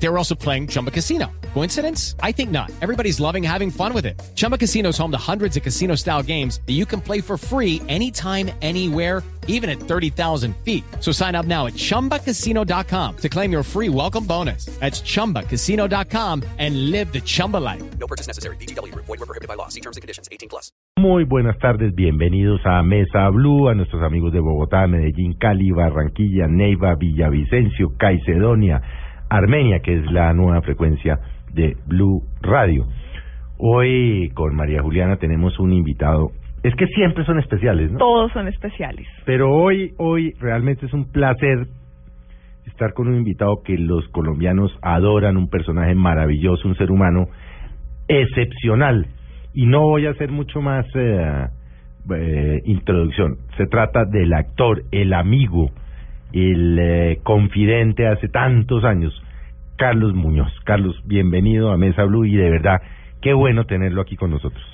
They were also playing Chumba Casino. Coincidence? I think not. Everybody's loving having fun with it. Chumba Casino is home to hundreds of casino style games that you can play for free anytime, anywhere, even at 30,000 feet. So sign up now at chumbacasino.com to claim your free welcome bonus. That's chumbacasino.com and live the Chumba life. No purchase necessary. BGW. Void were prohibited by law. See terms and conditions. 18 plus. Muy buenas tardes, bienvenidos a Mesa Blue, a nuestros amigos de Bogotá, Medellín, Cali, Barranquilla, Neiva, Villavicencio, Caicedonia, Armenia, que es la nueva frecuencia de Blue Radio. Hoy con María Juliana tenemos un invitado. Es que siempre son especiales, ¿no? Todos son especiales. Pero hoy, hoy realmente es un placer estar con un invitado que los colombianos adoran, un personaje maravilloso, un ser humano excepcional. Y no voy a hacer mucho más eh, eh, introducción. Se trata del actor, el amigo, el eh, confidente hace tantos años, Carlos Muñoz. Carlos, bienvenido a Mesa Blue y de verdad, qué bueno tenerlo aquí con nosotros.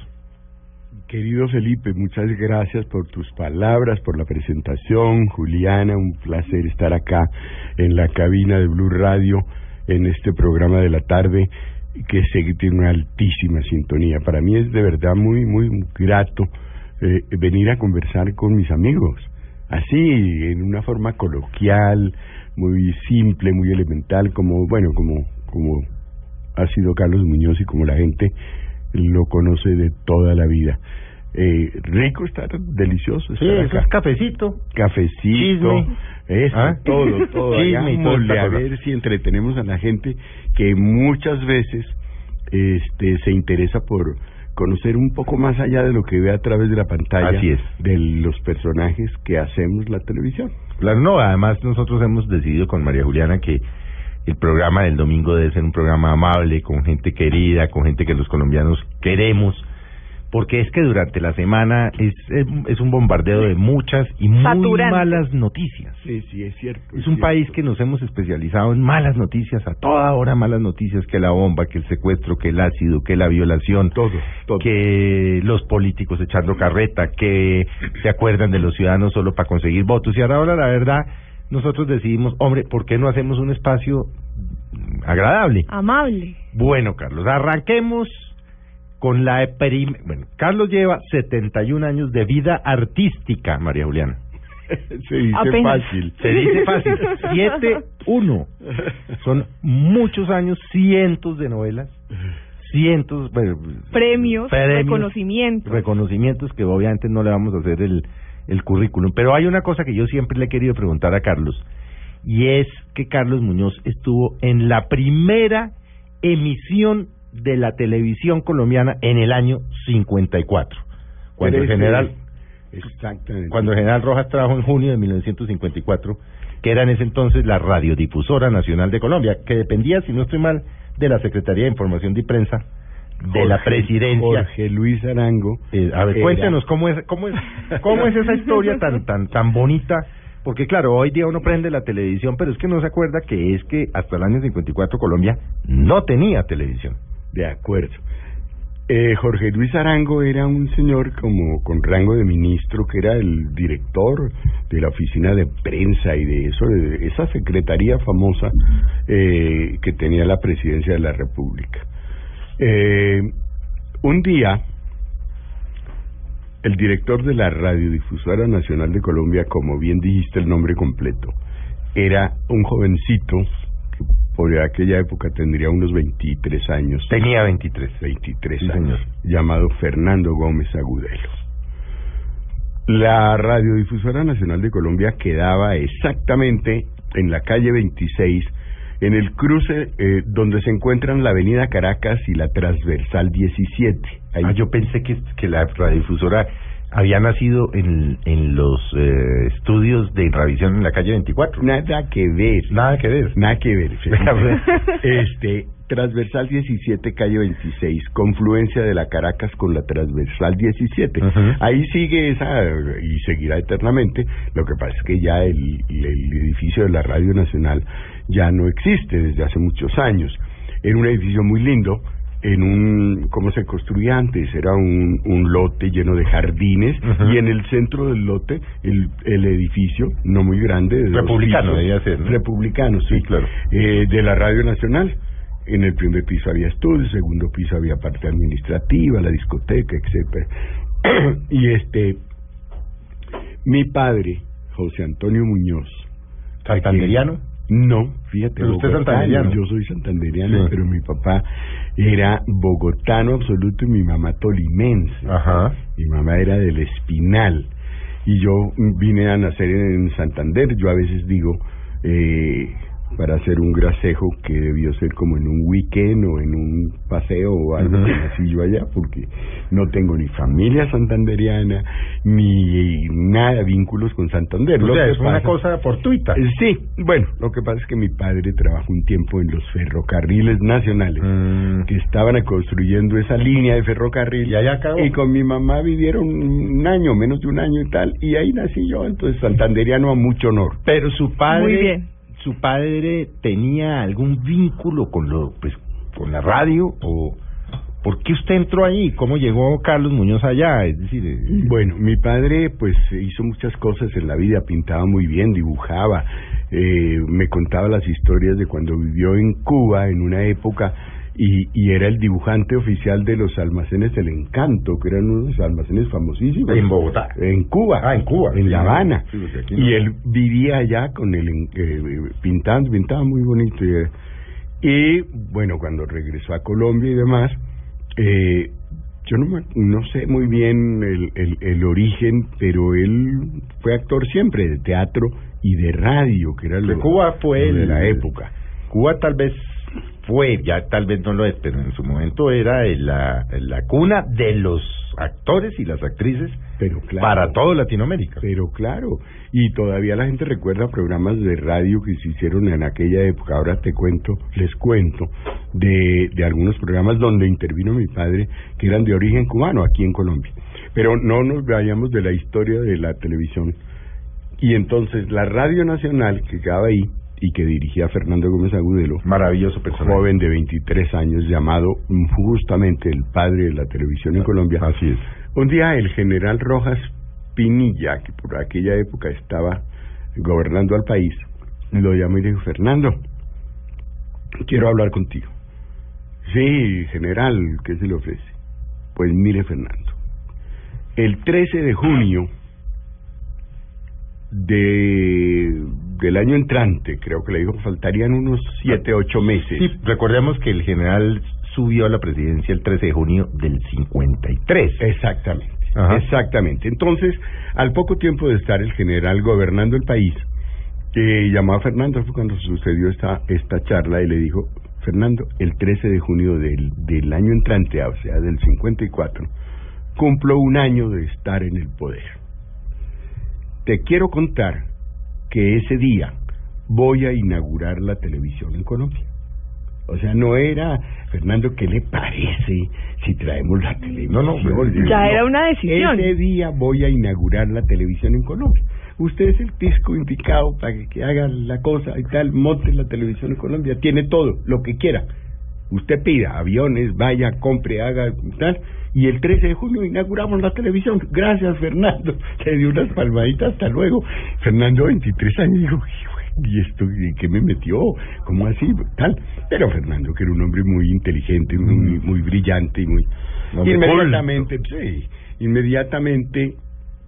Querido Felipe, muchas gracias por tus palabras, por la presentación. Juliana, un placer estar acá en la cabina de Blue Radio en este programa de la tarde que sé que tiene una altísima sintonía. Para mí es de verdad muy, muy grato eh, venir a conversar con mis amigos, así, en una forma coloquial, muy simple, muy elemental, como, bueno, como, como ha sido Carlos Muñoz y como la gente lo conoce de toda la vida. Eh, rico estar, delicioso Sí, eso es cafecito. Cafecito, Chisme. eso, ¿Ah? todo, todo. Chisme a ver si entretenemos a la gente que muchas veces este se interesa por conocer un poco más allá de lo que ve a través de la pantalla Así es. de los personajes que hacemos la televisión. Claro, no, además nosotros hemos decidido con María Juliana que el programa del domingo debe ser un programa amable, con gente querida, con gente que los colombianos queremos, porque es que durante la semana es, es, es un bombardeo de muchas y muy Saturante. malas noticias. Sí, sí, es cierto. Es un país que nos hemos especializado en malas noticias, a toda hora malas noticias, que la bomba, que el secuestro, que el ácido, que la violación, Todo, todo. que los políticos echando carreta, que se acuerdan de los ciudadanos solo para conseguir votos. Y ahora, la verdad, nosotros decidimos, hombre, ¿por qué no hacemos un espacio agradable? Amable. Bueno, Carlos, arranquemos con la prim- Bueno, Carlos lleva 71 años de vida artística, María Juliana. Se dice Apenas. fácil. Se dice fácil. 7-1. Son muchos años, cientos de novelas, cientos, bueno, Premios, Premios. reconocimientos. reconocimientos que obviamente no le vamos a hacer el, el currículum. Pero hay una cosa que yo siempre le he querido preguntar a Carlos, y es que Carlos Muñoz estuvo en la primera emisión de la televisión colombiana en el año 54. Cuando el general Exactamente. cuando el general Rojas trabajó en junio de 1954, que era en ese entonces la Radiodifusora Nacional de Colombia, que dependía, si no estoy mal, de la Secretaría de Información y Prensa de la presidencia. Jorge Luis Arango. Eh, a ver, era- cuéntenos cómo es, cómo es, cómo es esa historia tan, tan, tan bonita. Porque claro, hoy día uno prende la televisión, pero es que no se acuerda que es que hasta el año 54 Colombia no tenía televisión. De acuerdo. Eh, Jorge Luis Arango era un señor como con rango de ministro que era el director de la oficina de prensa y de eso, de esa secretaría famosa eh, que tenía la presidencia de la República. Eh, un día, el director de la Radiodifusora Nacional de Colombia, como bien dijiste el nombre completo, era un jovencito por aquella época tendría unos 23 años. Tenía 23. 23 Sí, años, señor. llamado Fernando Gómez Agudelo. La Radiodifusora Nacional de Colombia quedaba exactamente en la calle 26, en el cruce eh, donde se encuentran la Avenida Caracas y la Transversal 17. Ahí Ah, yo pensé que, que la radiodifusora había nacido en, en los eh, estudios de revisión en la calle 24. Nada que ver. Nada que ver. Nada que ver. Este, transversal 17, calle 26, confluencia de la Caracas con la transversal 17. Ujú. Ahí sigue esa y seguirá eternamente. Lo que pasa es que ya el, el edificio de la Radio Nacional ya no existe desde hace muchos años. Era un edificio muy lindo. En un, ¿cómo se construía antes? Era un, un lote lleno de jardines y en el centro del lote el, el edificio, no muy grande, de Republicano pisos. ser, ¿no? Republicano, sí, Sí, claro. eh, de la Radio Nacional. En el primer piso había estudios, segundo piso había parte administrativa, la discoteca, etcétera. y este, mi padre, José Antonio Muñoz, ¿Santanderiano? No, fíjate, Pero usted santanderiano. Yo soy santanderiano, Sí. pero mi papá era bogotano absoluto y mi mamá tolimense. Ajá. Mi mamá era del Espinal y yo vine a nacer en Santander. Yo a veces digo, eh, para hacer un grasejo que debió ser como en un weekend o en un paseo o algo nací yo allá, porque no tengo ni familia santanderiana ni nada vínculos con Santander. O Lo sea, que es una cosa fortuita. eh, Sí, bueno, lo que pasa es que mi padre trabajó un tiempo en los ferrocarriles nacionales Mm. que estaban construyendo esa línea de ferrocarril Y allá acabó. y con mi mamá vivieron un año, menos de un año y tal, y ahí nací yo, entonces santanderiano a mucho honor. Pero su padre, Muy bien. Su padre tenía algún vínculo con lo, pues, con la radio o ¿por qué usted entró ahí? ¿Cómo llegó Carlos Muñoz allá? Es decir, eh, Bueno, mi padre pues hizo muchas cosas en la vida, pintaba muy bien, dibujaba, eh, me contaba las historias de cuando vivió en Cuba en una época y, y era el dibujante oficial de los almacenes El Encanto, que eran unos almacenes famosísimos. En Bogotá. En Cuba. Ah, en Cuba. En Sí, La. Habana. Sí, no. Y él vivía allá con el, eh, pintando, pintaba muy bonito. Y, y, bueno, cuando regresó a Colombia y demás, eh, yo no, no sé muy bien el, el, el origen, pero él fue actor siempre de teatro y de radio, que era lo, que Cuba fue lo de el- la época. Cuba tal vez fue, ya tal vez no lo es, pero en su momento era el- la, la cuna de los actores y las actrices Pero claro. para toda Latinoamérica. Pero claro, y todavía la gente recuerda programas de radio que se hicieron en aquella época. Ahora te cuento, les cuento, de, de algunos programas donde intervino mi padre, que eran de origen cubano aquí en Colombia. Pero no nos vayamos de la historia de la televisión. Y entonces la Radio Nacional, que quedaba ahí, y que dirigía Fernando Gómez Agudelo, Maravilloso personaje. joven de 23 años, llamado justamente el padre de la televisión en Colombia. Así es. Un día el general Rojas Pinilla, que por aquella época estaba gobernando al país, lo llamó y le dijo, Fernando, quiero hablar contigo. Sí, general, ¿qué se le ofrece? Pues mire, Fernando, el 13 de junio de del año entrante, creo que le dijo, faltarían unos siete, ocho meses. Sí, recordemos que el general subió a la presidencia el 13 de junio del 53. Exactamente, Ajá. exactamente. Entonces, al poco tiempo de estar el general gobernando el país, que llamó a Fernando, fue cuando sucedió esta, esta charla y le dijo, Fernando, el 13 de junio del, del año entrante, o sea, del 54, cumplo un año de estar en el poder. Te quiero contar que ese día voy a inaugurar la televisión en Colombia. O sea, no era, Fernando, ¿qué le parece si traemos la televisión? No, no, Ya era una decisión. Ese día voy a inaugurar la televisión en Colombia. Usted es el disco indicado para que, que haga la cosa y tal, monte la televisión en Colombia. Tiene todo, lo que quiera. Usted pida aviones, vaya, compre, haga tal. Y el 13 de junio inauguramos la televisión. Gracias, Fernando. Le dio unas palmaditas, hasta luego. Fernando, 23 años, dijo, ¿y esto qué me metió? ¿Cómo así? Tal. Pero Fernando, que era un hombre muy inteligente, muy, muy brillante y muy... Inmediatamente, sí, inmediatamente,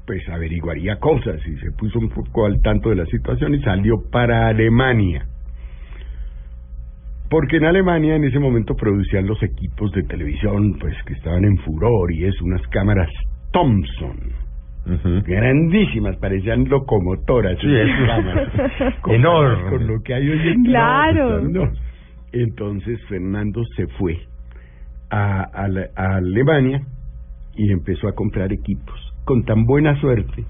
pues averiguaría cosas y se puso un poco al tanto de la situación y salió para Alemania. Porque en Alemania en ese momento producían los equipos de televisión, pues que estaban en furor y es unas cámaras Thomson, Ujú. grandísimas, parecían locomotoras. Sí, esas es- cámaras, comparadas Enorme. Con lo que hay hoy en día. Claro. no. Entonces Fernando se fue a, a la- a Alemania y empezó a comprar equipos con tan buena suerte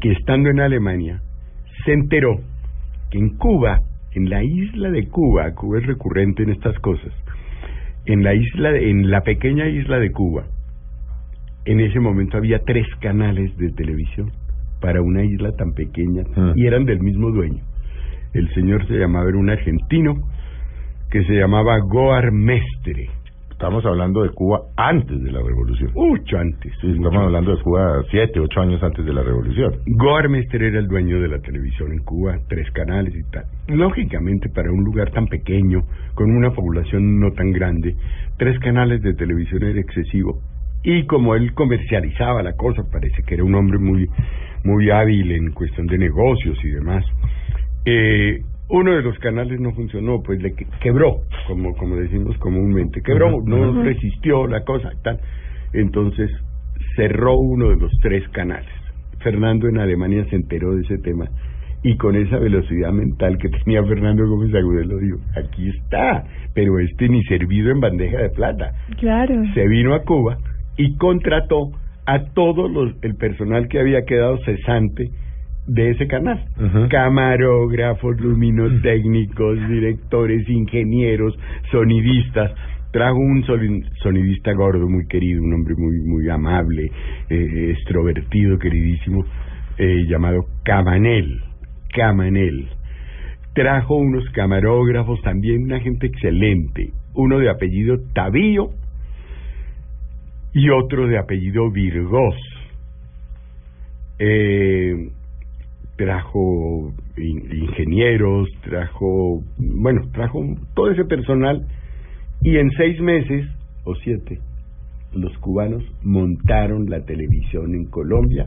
que estando en Alemania se enteró que en Cuba, en la isla de Cuba, Cuba es recurrente en estas cosas, en la isla, de- en la pequeña isla de Cuba, en ese momento había tres canales de televisión para una isla tan pequeña Mm. y eran del mismo dueño. El señor se llamaba, era un argentino que se llamaba Goar Mestre. Estamos hablando de Cuba antes de la revolución. Mucho antes. Sí, estamos hablando de Cuba siete, ocho años antes de la revolución. Goarmester era el dueño de la televisión en Cuba, tres canales y tal. Lógicamente, para un lugar tan pequeño, con una población no tan grande, tres canales de televisión era excesivo. Y como él comercializaba la cosa, parece que era un hombre muy, muy hábil en cuestión de negocios y demás. Eh, uno de los canales no funcionó, pues le que- quebró, como, como decimos comúnmente, quebró, no resistió la cosa y tal. Entonces cerró uno de los tres canales. Fernando en Alemania se enteró de ese tema y con esa velocidad mental que tenía Fernando Gómez Agudelo dijo, aquí está, pero este ni servido en bandeja de plata. Claro. Se vino a Cuba y contrató a todos los el personal que había quedado cesante de ese canal. Ujú. Camarógrafos, luminotécnicos, directores, ingenieros, sonidistas. Trajo un sonidista gordo, muy querido, un hombre muy muy amable, eh, extrovertido, queridísimo, eh, llamado Camanel. Camanel. Trajo unos camarógrafos, también una gente excelente, uno de apellido Tavío y otro de apellido Virgos. Eh, trajo in- ingenieros, trajo, bueno, trajo todo ese personal y en seis meses o siete los cubanos montaron la televisión en Colombia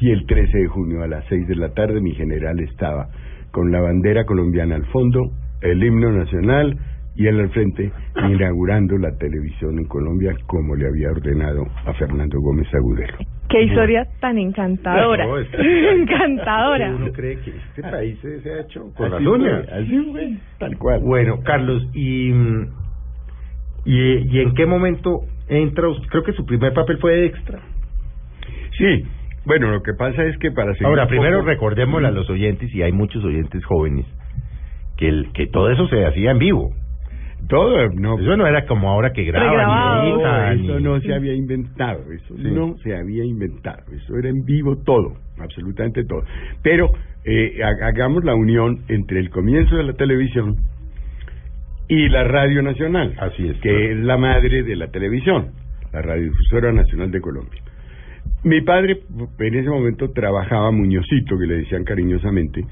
y el 13 de junio a las seis de la tarde mi general estaba con la bandera colombiana al fondo, el himno nacional y él al frente inaugurando la televisión en Colombia como le había ordenado a Fernando Gómez Agudelo. Qué historia tan encantadora. No, es- encantadora. Uno cree que este país se, ha hecho con Así las fue, uñas. así fue, tal cual. Bueno, Carlos, y, mm, y, ¿y en qué momento entra usted? Creo que su primer papel fue de extra. Sí, bueno, lo que pasa es que para seguir Ahora, primero poco- recordémosle a los oyentes, y hay muchos oyentes jóvenes, que, el, que todo eso se hacía en vivo. Todo, no, Eso no era como ahora que graban editan, eso no se había inventado, eso Sí. no se había inventado, eso era en vivo todo, absolutamente todo. Pero eh, ha- hagamos la unión entre el comienzo de la televisión y la Radio Nacional, Así es, que claro. es la madre de la televisión, la Radiodifusora Nacional de Colombia. Mi padre en ese momento trabajaba, Muñozito, que le decían cariñosamente,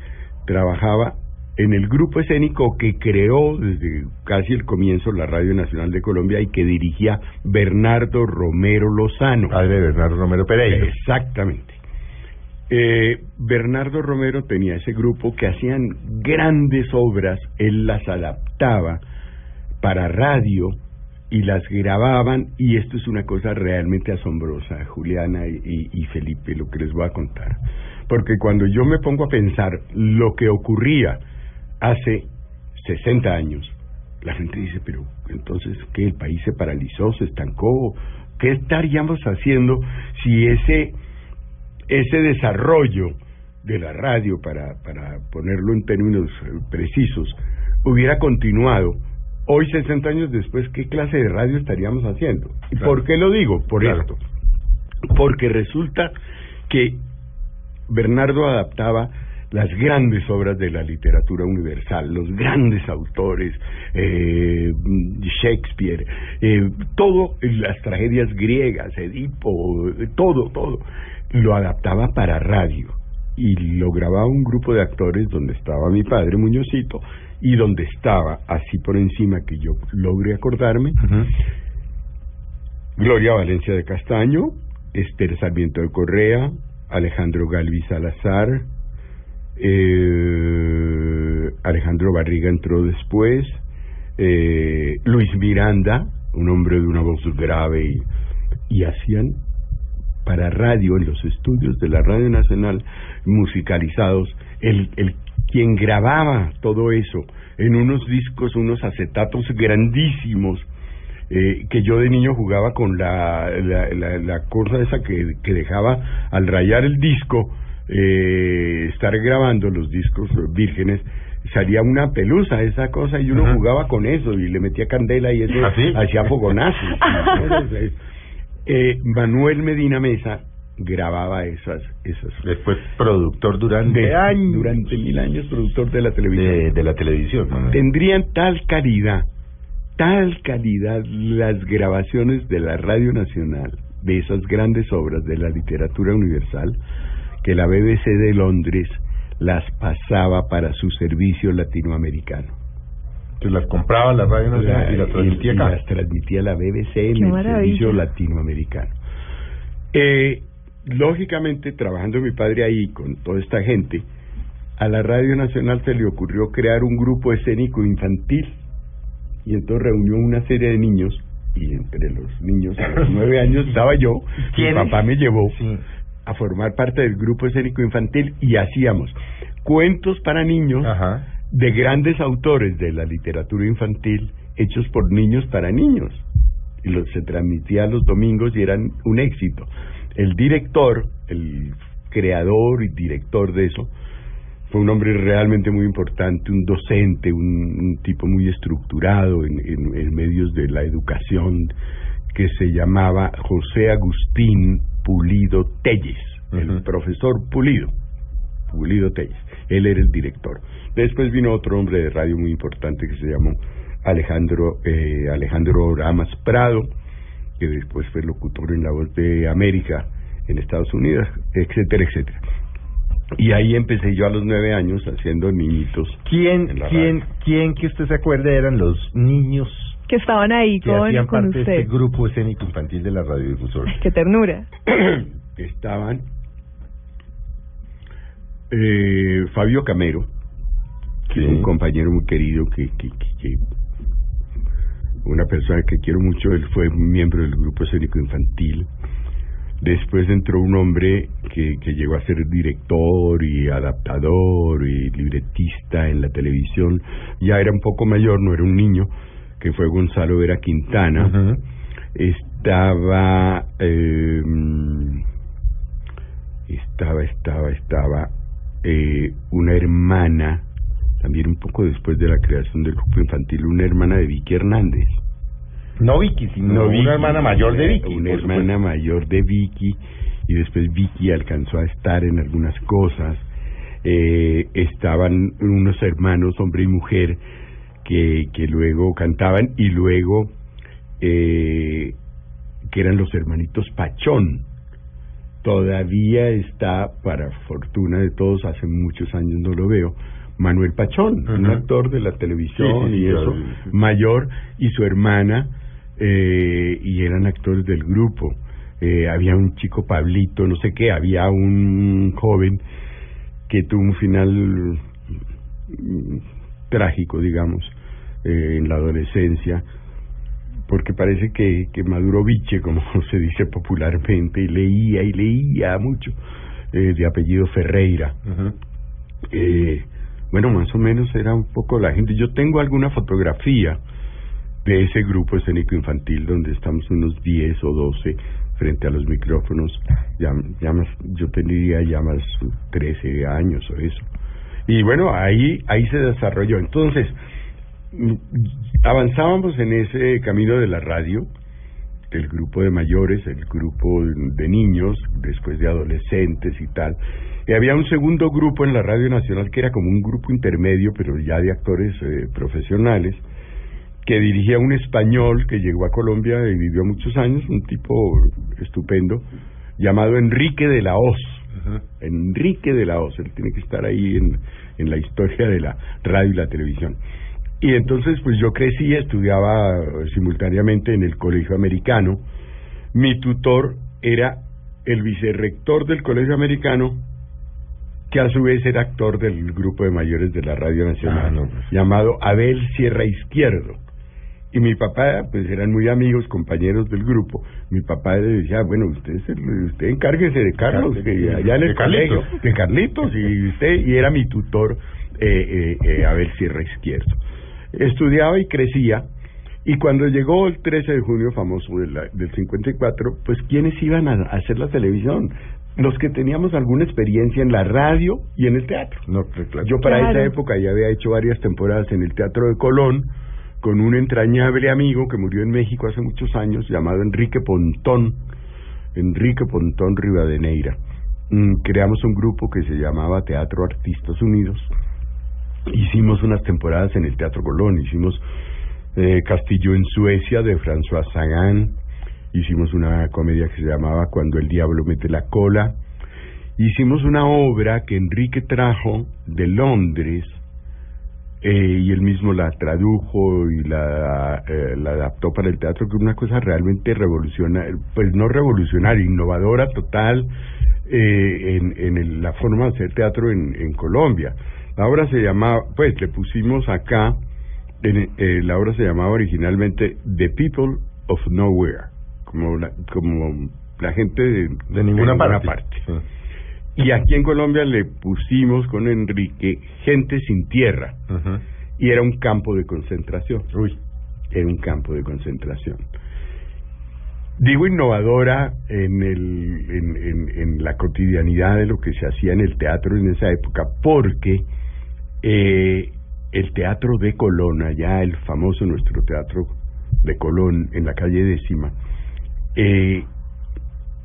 trabajaba en el grupo escénico que creó desde casi el comienzo la Radio Nacional de Colombia y que dirigía Bernardo Romero Lozano. Padre de Bernardo Romero Pereira. Exactamente. Eh, Bernardo Romero tenía ese grupo que hacían grandes obras, él las adaptaba para radio y las grababan y esto es una cosa realmente asombrosa, Juliana y, y- y Felipe, lo que les voy a contar. Porque cuando yo me pongo a pensar lo que ocurría hace 60 años, la gente dice, pero entonces, ¿qué? ¿El país se paralizó, se estancó? ¿Qué estaríamos haciendo si ese, ese desarrollo de la radio, para, para ponerlo en términos eh, precisos, hubiera continuado? Hoy, 60 años después, ¿qué clase de radio estaríamos haciendo? ¿Y Claro. por qué lo digo? Por Claro. esto. Porque resulta que Bernardo adaptaba las grandes obras de la literatura universal, los grandes autores, eh, Shakespeare, eh, todo, las tragedias griegas, Edipo, todo, todo, lo adaptaba para radio y lo grababa un grupo de actores donde estaba mi padre Muñozito y donde estaba, así por encima que yo logre acordarme. Gloria Valencia de Castaño, Esther Sarmiento de Correa, Alejandro Galvi Salazar, eh, Alejandro Barriga entró después, eh, Luis Miranda, un hombre de una voz grave, y, hacían para radio en los estudios de la Radio Nacional musicalizados, el, quien grababa todo eso en unos discos, unos acetatos grandísimos, eh, que yo de niño jugaba con la, la, la, la cosa esa que dejaba al rayar el disco, eh, estar grabando los discos vírgenes, salía una pelusa esa cosa y uno Ajá. jugaba con eso y le metía candela y eso ¿Ah, sí? hacía fogonazos. Eh, Manuel Medina Mesa grababa esas esas Después productor durante de años durante mil años productor de la televisión de, de la televisión. Manuel. tendrían tal calidad tal calidad las grabaciones de la Radio Nacional, de esas grandes obras de la literatura universal, que la BBC de Londres las pasaba para su servicio latinoamericano. Entonces las compraba la Radio Nacional y las transmitía y acá. las transmitía la BBC Qué en el maravilla. servicio latinoamericano. Eh, lógicamente, trabajando mi padre ahí con toda esta gente, a la Radio Nacional se le ocurrió crear un grupo escénico infantil y entonces reunió una serie de niños y entre los niños a los nueve años estaba yo, mi papá me llevó Sí. A formar parte del grupo escénico infantil y hacíamos cuentos para niños Ajá. de grandes autores de la literatura infantil hechos por niños para niños. Y los, se transmitía los domingos y eran un éxito. El director, el creador y director de eso, fue un hombre realmente muy importante, un docente, un, un tipo muy estructurado en, en- en medios de la educación, que se llamaba José Agustín Pulido Telles, el profesor Pulido. Pulido Telles. Él era el director. Después vino otro hombre de radio muy importante que se llamó Alejandro eh, Alejandro Ramas Prado, que después fue locutor en La Voz de América en Estados Unidos, etcétera, etcétera. Y ahí empecé yo a los nueve años haciendo niñitos. ¿Quién, quién, radio. quién que usted se acuerde eran los niños Que estaban ahí que con, hacían con parte de usted. este grupo escénico infantil de la radiodifusora? Qué ternura. Estaban eh, Fabio Camero, que es un compañero muy querido que, que, que- que- una persona que quiero mucho, él fue miembro del grupo escénico infantil. Después entró un hombre que, que llegó a ser director y adaptador y libretista en la televisión. Ya era un poco mayor, no era un niño, que fue Gonzalo Vera Quintana. Estaba, eh, estaba, estaba, estaba eh, una hermana, también un poco después de la creación del grupo infantil, una hermana de Vicky Hernández. No Vicky, sino Vicky, una hermana mayor de Vicky. Una hermana supuesto. mayor de Vicky, y después Vicky alcanzó a estar en algunas cosas. Eh, estaban unos hermanos, hombre y mujer, que, que luego cantaban, y luego eh, que eran los hermanitos Pachón. Todavía está, para fortuna de todos, hace muchos años no lo veo, Manuel Pachón, un actor de la televisión Sí, sí, sí, y claro, eso, sí. mayor, y su hermana, eh, y eran actores del grupo. Eh, había un chico Pablito, no sé qué, había un joven que tuvo un final mm, trágico, digamos, eh, en la adolescencia, porque parece que, que maduró biche, como se dice popularmente, leía y leía mucho, eh, de apellido Ferreira. Eh, bueno, más o menos era un poco la gente. Yo tengo alguna fotografía de ese grupo escénico infantil donde estamos unos 10 o 12 frente a los micrófonos. Ya, ya más, yo tendría ya más 13 años o eso. Y bueno, ahí, ahí se desarrolló. Entonces, avanzábamos en ese camino de la radio, el grupo de mayores, el grupo de niños, después de adolescentes y tal. Y había un segundo grupo en la Radio Nacional que era como un grupo intermedio, pero ya de actores eh, profesionales, que dirigía un español que llegó a Colombia y vivió muchos años, un tipo estupendo, llamado Enrique de la Hoz. Enrique de la Hoz, él tiene que estar ahí en, en la historia de la radio y la televisión. Y entonces, pues yo crecí, estudiaba simultáneamente en el colegio americano. Mi tutor era el vicerrector del colegio americano, que a su vez era actor del grupo de mayores de la Radio Nacional, Ah, no, pues. llamado Abel Sierra Izquierdo. Y mi papá, pues eran muy amigos, compañeros del grupo. Mi papá le decía, bueno, usted, usted encárguese de Carlos, que allá en el De Carlitos. colegio, de Carlitos, y usted, y era mi tutor, eh, eh, eh, Abel Sierra Izquierdo. Estudiaba y crecía, y cuando llegó el 13 de junio famoso de la- del 54, pues ¿quiénes iban a, a hacer la televisión? Los que teníamos alguna experiencia en la radio y en el teatro. No, pues, claro. Yo para Claro. esa época ya había hecho varias temporadas en el Teatro de Colón con un entrañable amigo que murió en México hace muchos años llamado Enrique Pontón, Enrique Pontón Rivadeneira. Mm, creamos un grupo que se llamaba Teatro Artistas Unidos. Hicimos unas temporadas en el Teatro Colón, hicimos eh, Castillo en Suecia de François Sagan. Hicimos una comedia que se llamaba Cuando el diablo mete la cola. Hicimos una obra que Enrique trajo de Londres eh, y él mismo la tradujo y la, eh, la adaptó para el teatro, que es una cosa realmente revolucionaria, pues no revolucionaria, innovadora total eh, en, en el- la forma de hacer teatro en, en Colombia. La obra se llamaba, pues le pusimos acá, en, eh, la obra se llamaba originalmente The People of Nowhere, como la, como la gente de, De ninguna parte. Sí. Y aquí en Colombia le pusimos con Enrique Gente sin Tierra. Y era un campo de concentración. Uy. Era un campo de concentración. Digo innovadora en, el, en, en, en la cotidianidad de lo que se hacía en el teatro en esa época, porque eh, el teatro de Colón, allá el famoso nuestro teatro de Colón en la calle décima, eh,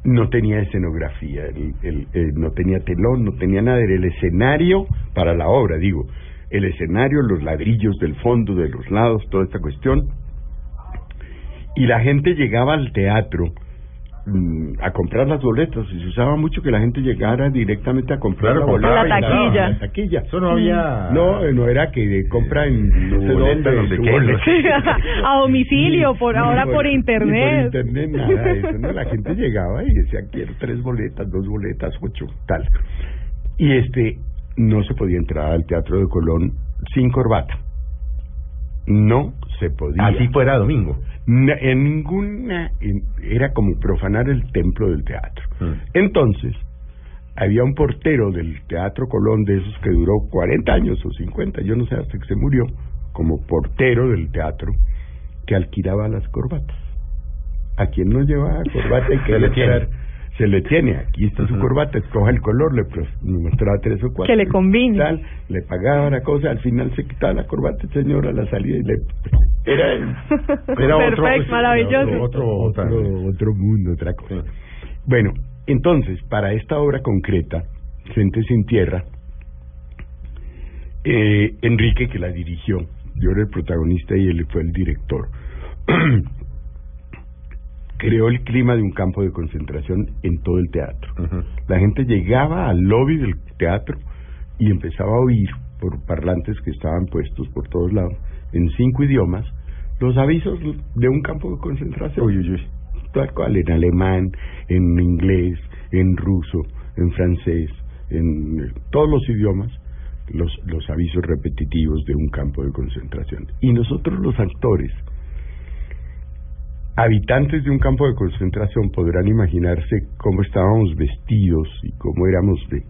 no tenía escenografía, el, el- el- no tenía telón, no tenía nada, era el escenario para la obra, digo, el escenario, los ladrillos del fondo, de los lados, toda esta cuestión. Y la gente llegaba al teatro a comprar las boletas y se usaba mucho que la gente llegara directamente a comprar Claro, la La taquilla. daba. La taquilla. Eso no había... No, eh, no era que de compra en no sé boleta, dónde, no sé boleta. A domicilio, por ahora por internet. Por internet, nada de eso. No, la gente llegaba y decía, quiero tres boletas, dos boletas, ocho, tal. Y este, no se podía entrar al Teatro de Colón sin corbata. No se podía. Así fuera domingo. En ninguna. en- era como profanar el templo del teatro. Mm. Entonces, había un portero del Teatro Colón de esos que duró 40 años o 50, yo no sé, hasta que se murió, como portero del teatro, que alquilaba las corbatas. A quien no llevaba corbata y que Se le tiene. se le tiene, aquí está su corbata, escoja el color, le mostraba tres o cuatro. Que le combine. Tal, le pagaba la cosa, al final se quitaba la corbata, el señor, a la salida y le... Era, Era otro- Perfecto, maravilloso. otro- otro, otro mundo, otra cosa. Bueno, entonces, para esta obra concreta, Gente sin Tierra, eh, Enrique, que la dirigió, yo era el protagonista y él fue el director, creó el clima de un campo de concentración en todo el teatro. La gente llegaba al lobby del teatro y empezaba a oír por parlantes que estaban puestos por todos lados, en cinco idiomas, los avisos de un campo de concentración. Uy, uy, uy. Tal cual, en alemán, en inglés, en ruso, en francés, en eh, todos los idiomas, los, los avisos repetitivos de un campo de concentración. Y nosotros los actores, habitantes de un campo de concentración, podrán imaginarse cómo estábamos vestidos y cómo éramos de...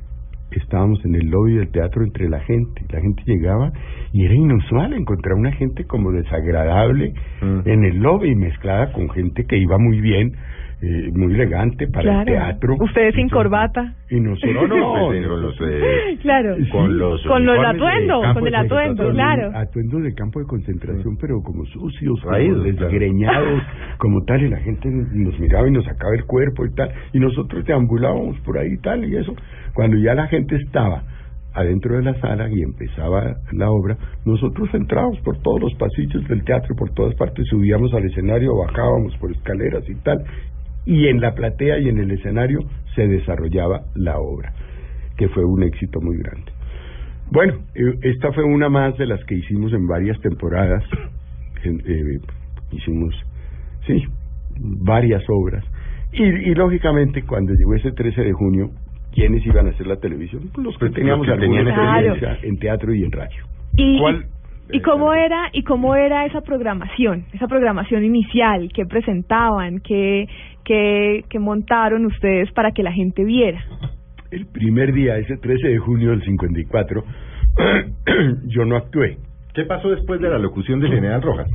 Estábamos en el lobby del teatro entre la gente. La gente llegaba y era inusual encontrar una gente como desagradable Mm. en el lobby mezclada con gente que iba muy bien, eh, muy elegante para el teatro. Ustedes sin corbata. Y nosotros No, no, no, pues, con los, eh, Claro. con los Con atuendos, con el de atuendo, claro. atuendos de campo de concentración, pero como sucios, como Raídos, claro. desgreñados, como tal, y la gente nos miraba y nos sacaba el cuerpo y tal, y nosotros deambulábamos por ahí y tal, y eso. Cuando ya la gente estaba adentro de la sala y empezaba la obra, nosotros entrábamos por todos los pasillos del teatro, por todas partes, subíamos al escenario, bajábamos por escaleras y tal, y en la platea y en el escenario se desarrollaba la obra, que fue un éxito muy grande. Bueno, eh, esta fue una más de las que hicimos en varias temporadas. Eh, hicimos, sí, varias obras. Y, y lógicamente, cuando llegó ese 13 de junio, ¿quiénes iban a hacer la televisión? Pues los que teníamos los que alguna tenían experiencia en teatro y en radio. Y, ¿Cuál? ¿Y cómo era y cómo era esa programación, esa programación inicial que presentaban, que que, que montaron ustedes para que la gente viera? El primer día, ese 13 de junio del 54, yo no actué. ¿Qué pasó después de la locución del general Rojas?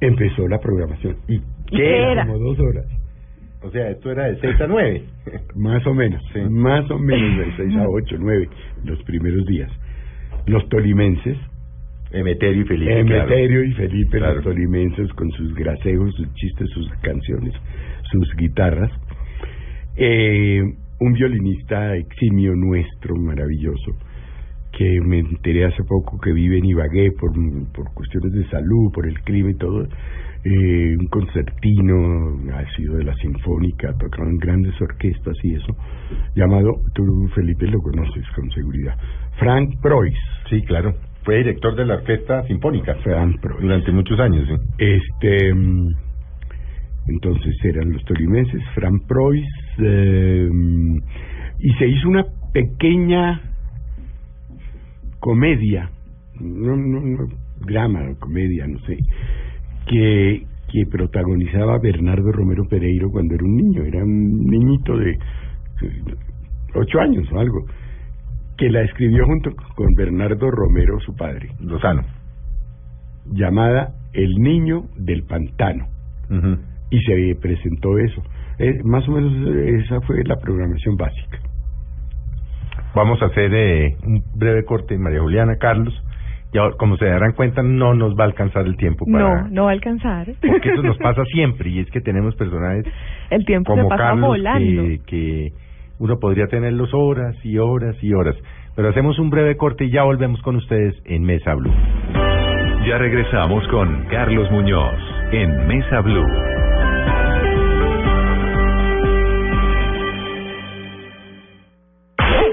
Empezó la programación. ¿Y qué era? Como dos horas. O sea, esto era de 6 a 9. Más o menos, Sí. más o menos de 6 a 8, 9, los primeros días. Los tolimenses, Emeterio y Felipe. Emeterio y Felipe, Claro. los tolimenses, con sus grasejos, sus chistes, sus canciones, sus guitarras. Eh, un violinista eximio nuestro, maravilloso, que me enteré hace poco que vive en Ibagué por, por cuestiones de salud, por el clima y todo, eh, un concertino, ha sido de la Sinfónica, tocado en grandes orquestas y eso, llamado, tú Felipe lo conoces con seguridad, Frank Preuss. Sí, claro. Fue director de la Orquesta Sinfónica Frank durante muchos años, sí. Este, mm, entonces eran los tolimenses, Frank Preuss, eh, y se hizo una pequeña comedia, no, no, no, drama, comedia, no sé, que, que protagonizaba Bernardo Romero Pereiro cuando era un niño, era un niñito de eh, ocho años o algo, que la escribió junto con Bernardo Romero, su padre, Lozano. llamada El Niño del Pantano, y se presentó eso. Eh, más o menos esa fue la programación básica. Vamos a hacer eh, un breve corte, María Juliana, Carlos. Ya, como se darán cuenta, no nos va a alcanzar el tiempo para... No, no va a alcanzar. Porque eso nos pasa siempre, y es que tenemos personajes El tiempo se como pasa Carlos volando. que, que uno podría tenerlos horas y horas y horas. Pero hacemos un breve corte y ya volvemos con ustedes en Mesa Blue. Ya regresamos con Carlos Muñoz en Mesa Blue.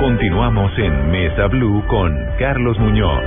Continuamos en Mesa Blue con Carlos Muñoz.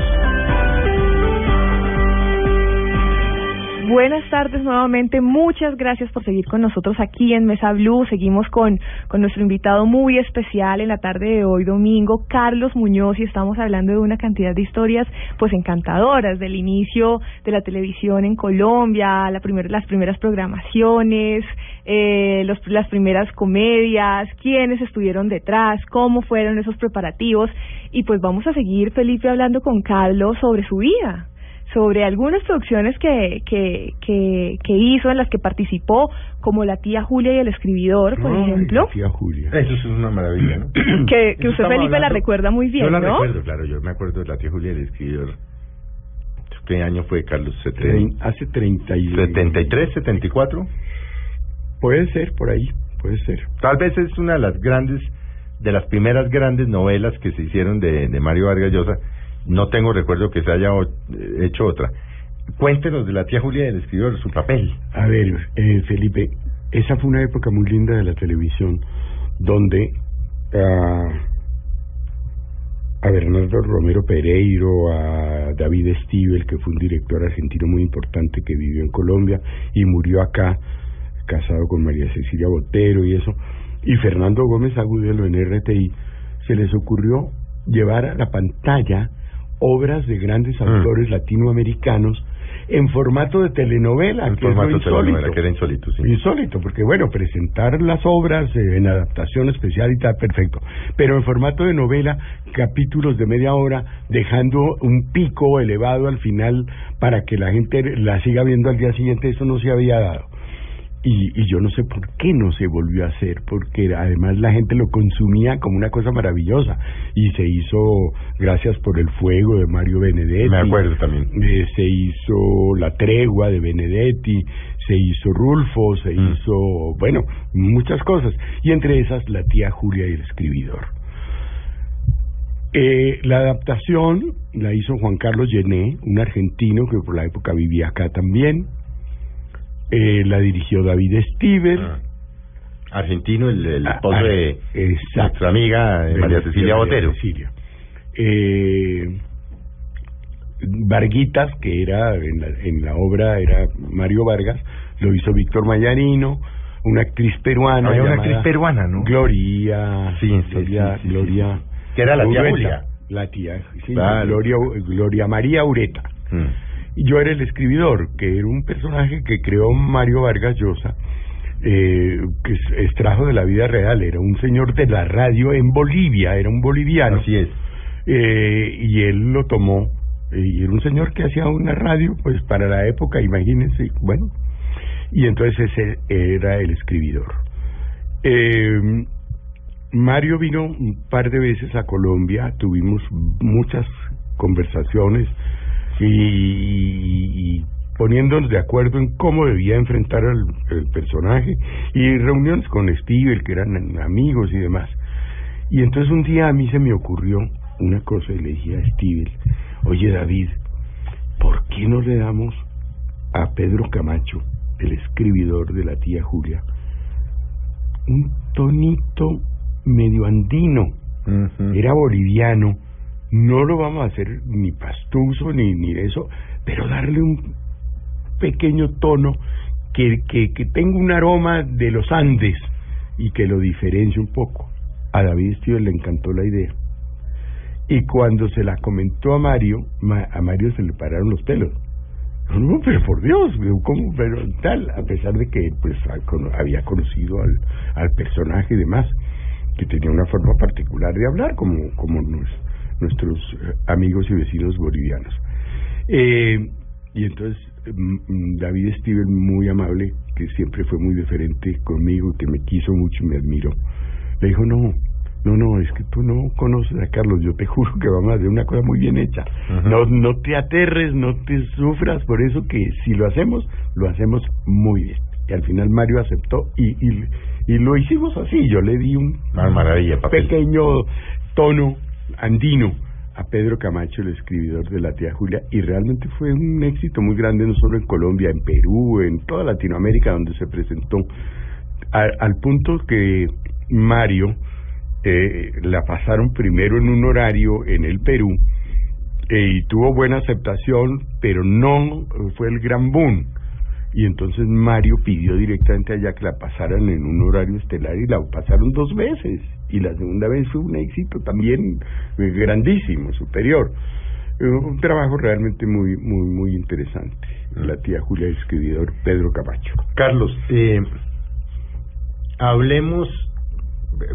Buenas tardes nuevamente, muchas gracias por seguir con nosotros aquí en Mesa Blue. Seguimos con, con nuestro invitado muy especial en la tarde de hoy domingo, Carlos Muñoz, y estamos hablando de una cantidad de historias pues encantadoras, del inicio de la televisión en Colombia, la primer, las primeras programaciones, eh, los, las primeras comedias, quiénes estuvieron detrás, cómo fueron esos preparativos, y pues vamos a seguir, Felipe, hablando con Carlos sobre su vida sobre algunas producciones que, que, que, que hizo, en las que participó, como La tía Julia y el escribidor, por Ay, ejemplo, Tía Julia. Eso es una maravilla, ¿no? que, que usted, Felipe, la hablando- recuerda muy bien, Yo la ¿no? recuerdo, claro, yo me acuerdo de la tía Julia, el escritor. ¿Qué año fue, Carlos? Trein- Hace 30 y... ¿73, 74? Puede ser, por ahí, puede ser. Tal vez es una de las grandes, de las primeras grandes novelas que se hicieron de, de Mario Vargas Llosa. No tengo recuerdo que se haya o- eh, hecho otra. Cuéntenos de la tía Julia del escritor, su papel. A ver, eh, Felipe, esa fue una época muy linda de la televisión, donde ah, a Bernardo Romero Pereiro, a David Stivel, que fue un director argentino muy importante que vivió en Colombia y murió acá, casado con María Cecilia Botero y eso, y Fernando Gómez Agudelo en RTI, se les ocurrió llevar a la pantalla obras de grandes Mm. autores latinoamericanos en formato de telenovela, En que es formato de telenovela, que era insólito, sí. Insólito, porque bueno, presentar las obras eh, en adaptación especial y tal, perfecto. Pero en formato de novela, capítulos de media hora, dejando un pico elevado al final para que la gente la siga viendo al día siguiente, eso no se había dado. Y, y yo no sé por qué no se volvió a hacer, porque además la gente lo consumía como una cosa maravillosa. Y se hizo Gracias por el Fuego de Mario Benedetti. Me acuerdo también. Eh, se hizo La Tregua de Benedetti, se hizo Rulfo, se Mm. hizo, bueno, muchas cosas. Y entre esas, La tía Julia y el escribidor. Eh, la adaptación la hizo Juan Carlos Llené, un argentino que por la época vivía acá también. Eh, la dirigió David Stiver. Ah. Argentino, el, el Ah, esposo ah, de exacto. nuestra amiga eh, María Cecilia Botero. Cecilia. Eh, Varguitas, que era en la, en la obra, era Mario Vargas, lo hizo Víctor Mayarino, una actriz peruana. Había una actriz peruana, ¿no? Gloria. Sí, sí, Gloria, sí, Gloria. Que era la tía Ureta, Julia. La tía, sí, Claro. Gloria, Gloria María Ureta. Mm. Yo era el escribidor, que era un personaje que creó Mario Vargas Llosa, eh, que extrajo de la vida real, era un señor de la radio en Bolivia, era un boliviano. Así es. Eh, y él lo tomó Eh, Y era un señor que hacía una radio, pues para la época, imagínense, bueno. Y entonces ese era el escribidor. Eh, Mario vino un par de veces a Colombia, tuvimos muchas conversaciones y, y poniéndonos de acuerdo en cómo debía enfrentar al el personaje y reuniones con Steve, que eran amigos y demás. Y entonces un día a mí se me ocurrió una cosa y le dije a Steve, oye David, ¿por qué no le damos a Pedro Camacho, el escribidor de la tía Julia, un tonito medio andino? Era boliviano, no lo vamos a hacer ni pastuso ni, ni eso, pero darle un pequeño tono que, que, que tenga un aroma de los Andes y que lo diferencie un poco. A David Steve le encantó la idea. Y cuando se la comentó a Mario, Ma- a Mario se le pararon los pelos. No, pero por Dios, ¿cómo? Pero tal, a pesar de que pues había conocido al, al personaje y demás, que tenía una forma particular de hablar, como, como nos- nuestros eh, amigos y vecinos bolivianos. Eh, y entonces mm, mm, David Steven, muy amable, que siempre fue muy diferente conmigo, que me quiso mucho y me admiró, le dijo, no, no, no, es que tú no conoces a Carlos, yo te juro que vamos a hacer una cosa muy bien hecha. No, no te aterres, no te sufras, por eso que si lo hacemos, lo hacemos muy bien. Y al final Mario aceptó y, y, y lo hicimos así, yo le di un Una maravilla, papel. pequeño tono andino a Pedro Camacho, el escribidor de la tía Julia, y realmente fue un éxito muy grande, no solo en Colombia, en Perú, en toda Latinoamérica donde se presentó, al, punto que Mario eh, la pasaron primero en un horario en el Perú eh, y tuvo buena aceptación, pero no fue el gran boom. Y entonces Mario pidió directamente allá que la pasaran en un horario estelar y la pasaron dos veces. Y la segunda vez fue un éxito también grandísimo, superior. Eh, un trabajo realmente muy, muy, muy interesante. La tía Julia, el escribidor Pedro Camacho. Carlos, eh, hablemos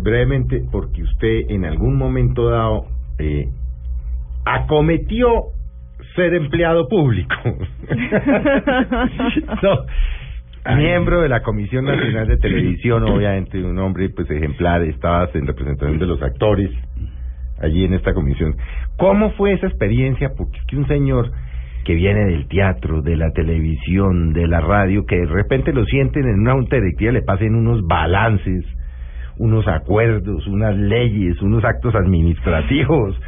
brevemente porque usted en algún momento dado eh, acometió ser empleado público. No, miembro de la Comisión Nacional de Televisión, obviamente un hombre pues ejemplar, estabas en representación de los actores allí en esta comisión. ¿Cómo fue esa experiencia? Porque es que un señor que viene del teatro, de la televisión, de la radio, que de repente lo sienten en una junta directiva, le pasen unos balances, unos acuerdos, unas leyes, unos actos administrativos.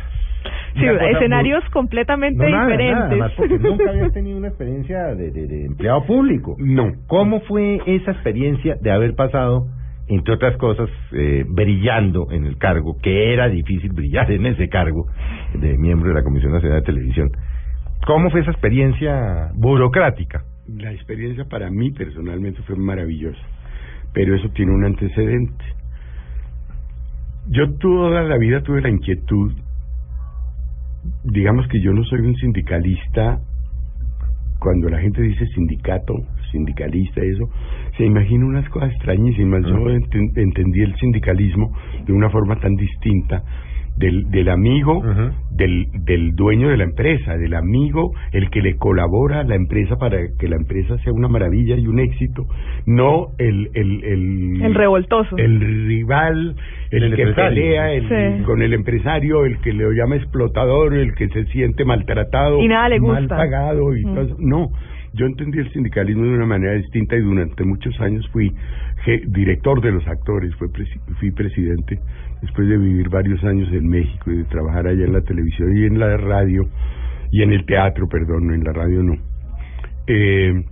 Sí, escenarios muy- completamente No, nada, diferentes. nada, además porque nunca habías tenido una experiencia de, de- de empleado público. No. ¿Cómo fue esa experiencia de haber pasado, entre otras cosas, eh, brillando en el cargo, que era difícil brillar en ese cargo de miembro de la Comisión Nacional de Televisión? ¿Cómo fue esa experiencia burocrática? La experiencia para mí personalmente fue maravillosa, pero eso tiene un antecedente. Yo toda la vida tuve la inquietud, digamos que yo no soy un sindicalista, cuando la gente dice sindicato, sindicalista, eso, se imagina unas cosas extrañísimas. Yo enten- entendí el sindicalismo de una forma tan distinta del, del amigo, del, del dueño de la empresa, del amigo, el que le colabora a la empresa para que la empresa sea una maravilla y un éxito, no el el el, El revoltoso. el rival, el, El que pelea el- Sí. con el empresario, el que le llama explotador, el que se siente maltratado, Y nada le mal gusta. pagado y Mm. todo eso. No, yo entendí el sindicalismo de una manera distinta y durante muchos años fui je- director de los actores, presi- fui presidente después de vivir varios años en México y de trabajar allá en la televisión y en la radio y en el teatro, perdón, no en la radio no. Eh,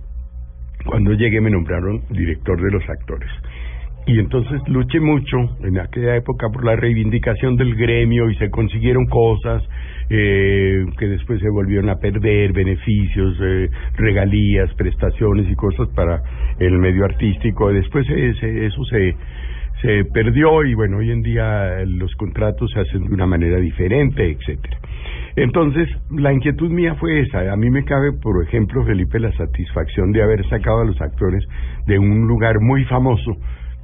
cuando llegué me nombraron director de los actores. Y entonces luché mucho en aquella época por la reivindicación del gremio y se consiguieron cosas eh, que después se volvieron a perder, beneficios, eh, regalías, prestaciones y cosas para el medio artístico. Después eso se, se perdió y bueno, hoy en día los contratos se hacen de una manera diferente, etcétera. Entonces, la inquietud mía fue esa. A mí me cabe, por ejemplo, Felipe, la satisfacción de haber sacado a los actores de un lugar muy famoso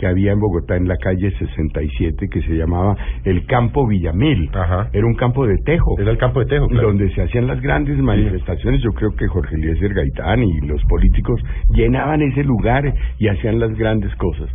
que había en Bogotá en la calle 67 que se llamaba el Campo Villamil. Ajá. Era un campo de tejo. Era el campo de Tejo, claro. Donde se hacían las grandes manifestaciones. Yo creo que Jorge Eliezer Gaitán y los políticos llenaban ese lugar y hacían las grandes cosas.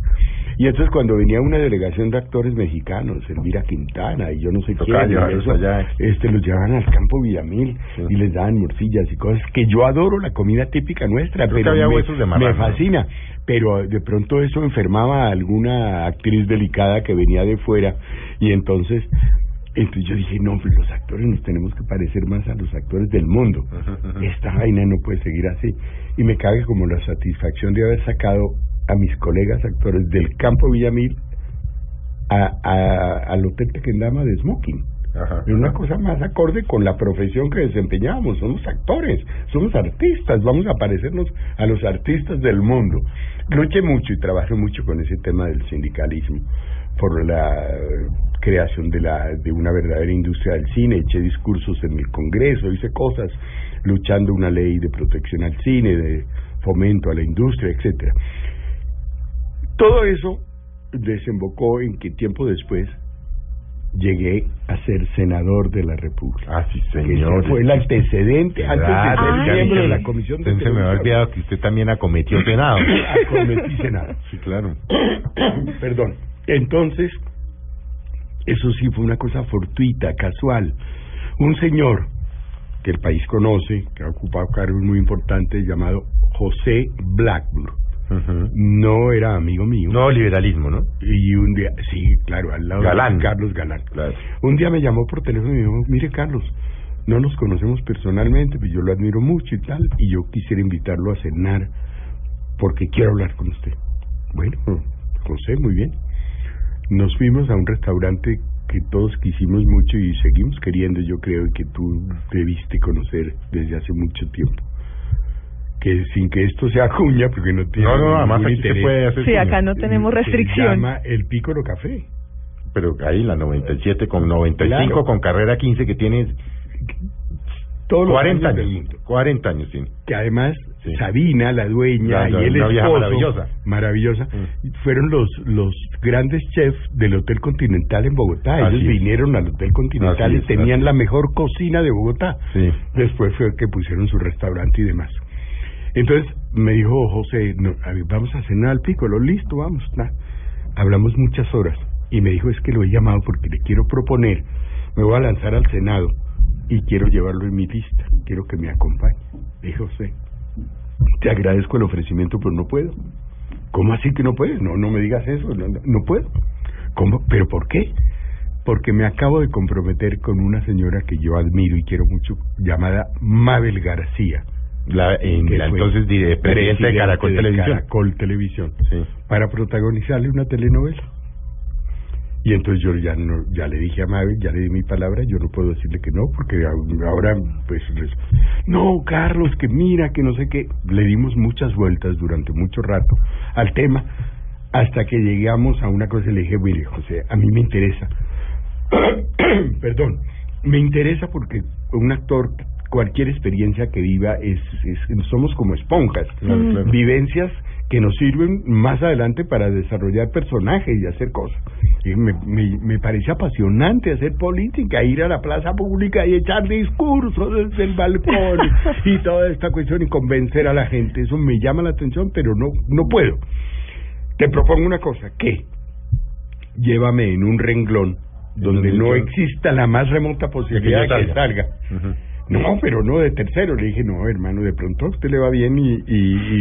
Y entonces cuando venía una delegación de actores mexicanos, Elvira Quintana y yo no sé quién, eso, allá. este los llevaban al campo Villamil Sí. y les daban morcillas y cosas que yo adoro la comida típica nuestra, Creo pero me, huesos de me fascina. Pero de pronto eso enfermaba a alguna actriz delicada que venía de fuera y entonces entonces yo dije, no, pues los actores nos tenemos que parecer más a los actores del mundo. Esta vaina no puede seguir así. Y me cabe como la satisfacción de haber sacado a mis colegas actores del campo Villamil a, a, al Hotel Tequendama de Smoking. Ajá. Es una cosa más acorde con la profesión que desempeñamos. Somos actores, somos artistas, vamos a parecernos a los artistas del mundo. Luché mucho y trabajé mucho con ese tema del sindicalismo por la creación de la de una verdadera industria del cine, eché discursos en el Congreso, hice cosas luchando una ley de protección al cine, de fomento a la industria, etcétera. Todo eso desembocó en que tiempo después llegué a ser senador de la República. Ah, sí, señor. ese fue el antecedente antes de ser miembro de la Comisión de Se me había olvidado que usted también acometió Senado. Acometí Senado. Sí, claro. Perdón. Entonces, eso sí fue una cosa fortuita, casual. Un señor que el país conoce, que ha ocupado cargos muy importantes, llamado José Blackburn. No era amigo mío. No, liberalismo, ¿no? Y un día, sí, claro, al lado Galán. de Carlos Galán. Claro. Un día me llamó por teléfono y me dijo, mire Carlos, no nos conocemos personalmente, pero yo lo admiro mucho y tal, y yo quisiera invitarlo a cenar porque quiero hablar con usted. Bueno, José, muy bien. Nos fuimos a un restaurante que todos quisimos mucho y seguimos queriendo, yo creo, y que tú debiste conocer desde hace mucho tiempo. Que sin que esto sea cuña, porque no tiene No, no, además aquí se interés, puede hacer. Sí, cuña. acá no tenemos se restricción. llama el Pícoro Café. Pero ahí la 97 con 95 Claro. con carrera 15 que tiene Todos los 40 años años. mundo. 40 años tiene. que además Sí. Sabina, la dueña, La- y el vieja maravillosa. maravillosa, Mm. fueron los los grandes chefs del Hotel Continental en Bogotá. Así Ellos es. vinieron al Hotel Continental Así y es, tenían así la mejor cocina de Bogotá. Sí. Después fue que pusieron su restaurante y demás. Entonces me dijo José, no, vamos a cenar al Piccolo, listo, vamos. Hablamos muchas horas y me dijo, es que lo he llamado porque le quiero proponer, me voy a lanzar al Senado y quiero llevarlo en mi lista, quiero que me acompañe. Le dije, José, te agradezco el ofrecimiento, pero no puedo. ¿Cómo así que no puedes? No, no me digas eso, no, no, no puedo. ¿Cómo? ¿Pero por qué? Porque me acabo de comprometer con una señora que yo admiro y quiero mucho, llamada Mabel García. La, en la entonces dire- presidente de Caracol Televisión. Caracol Televisión, Sí. para protagonizarle una telenovela. Y entonces yo ya no, ya le dije a Mabel, ya le di mi palabra, yo no puedo decirle que no, porque ahora pues les- no, Carlos, que mira, que no sé qué. Le dimos muchas vueltas durante mucho rato al tema, hasta que llegamos a una cosa y le dije, mire, José, a mí me interesa. Perdón, me interesa porque un actor, cualquier experiencia que viva, es, es somos como esponjas, Claro, claro. vivencias que nos sirven más adelante para desarrollar personajes y hacer cosas. Y me, me, me parece apasionante hacer política, ir a la plaza pública y echar discursos desde el balcón y toda esta cuestión y convencer a la gente. Eso me llama la atención, pero no, no puedo. Te propongo una cosa, que llévame en un renglón donde no exista la más remota posibilidad de que salga. No, pero no de tercero. Le dije, no, hermano, de pronto a usted le va bien y, y,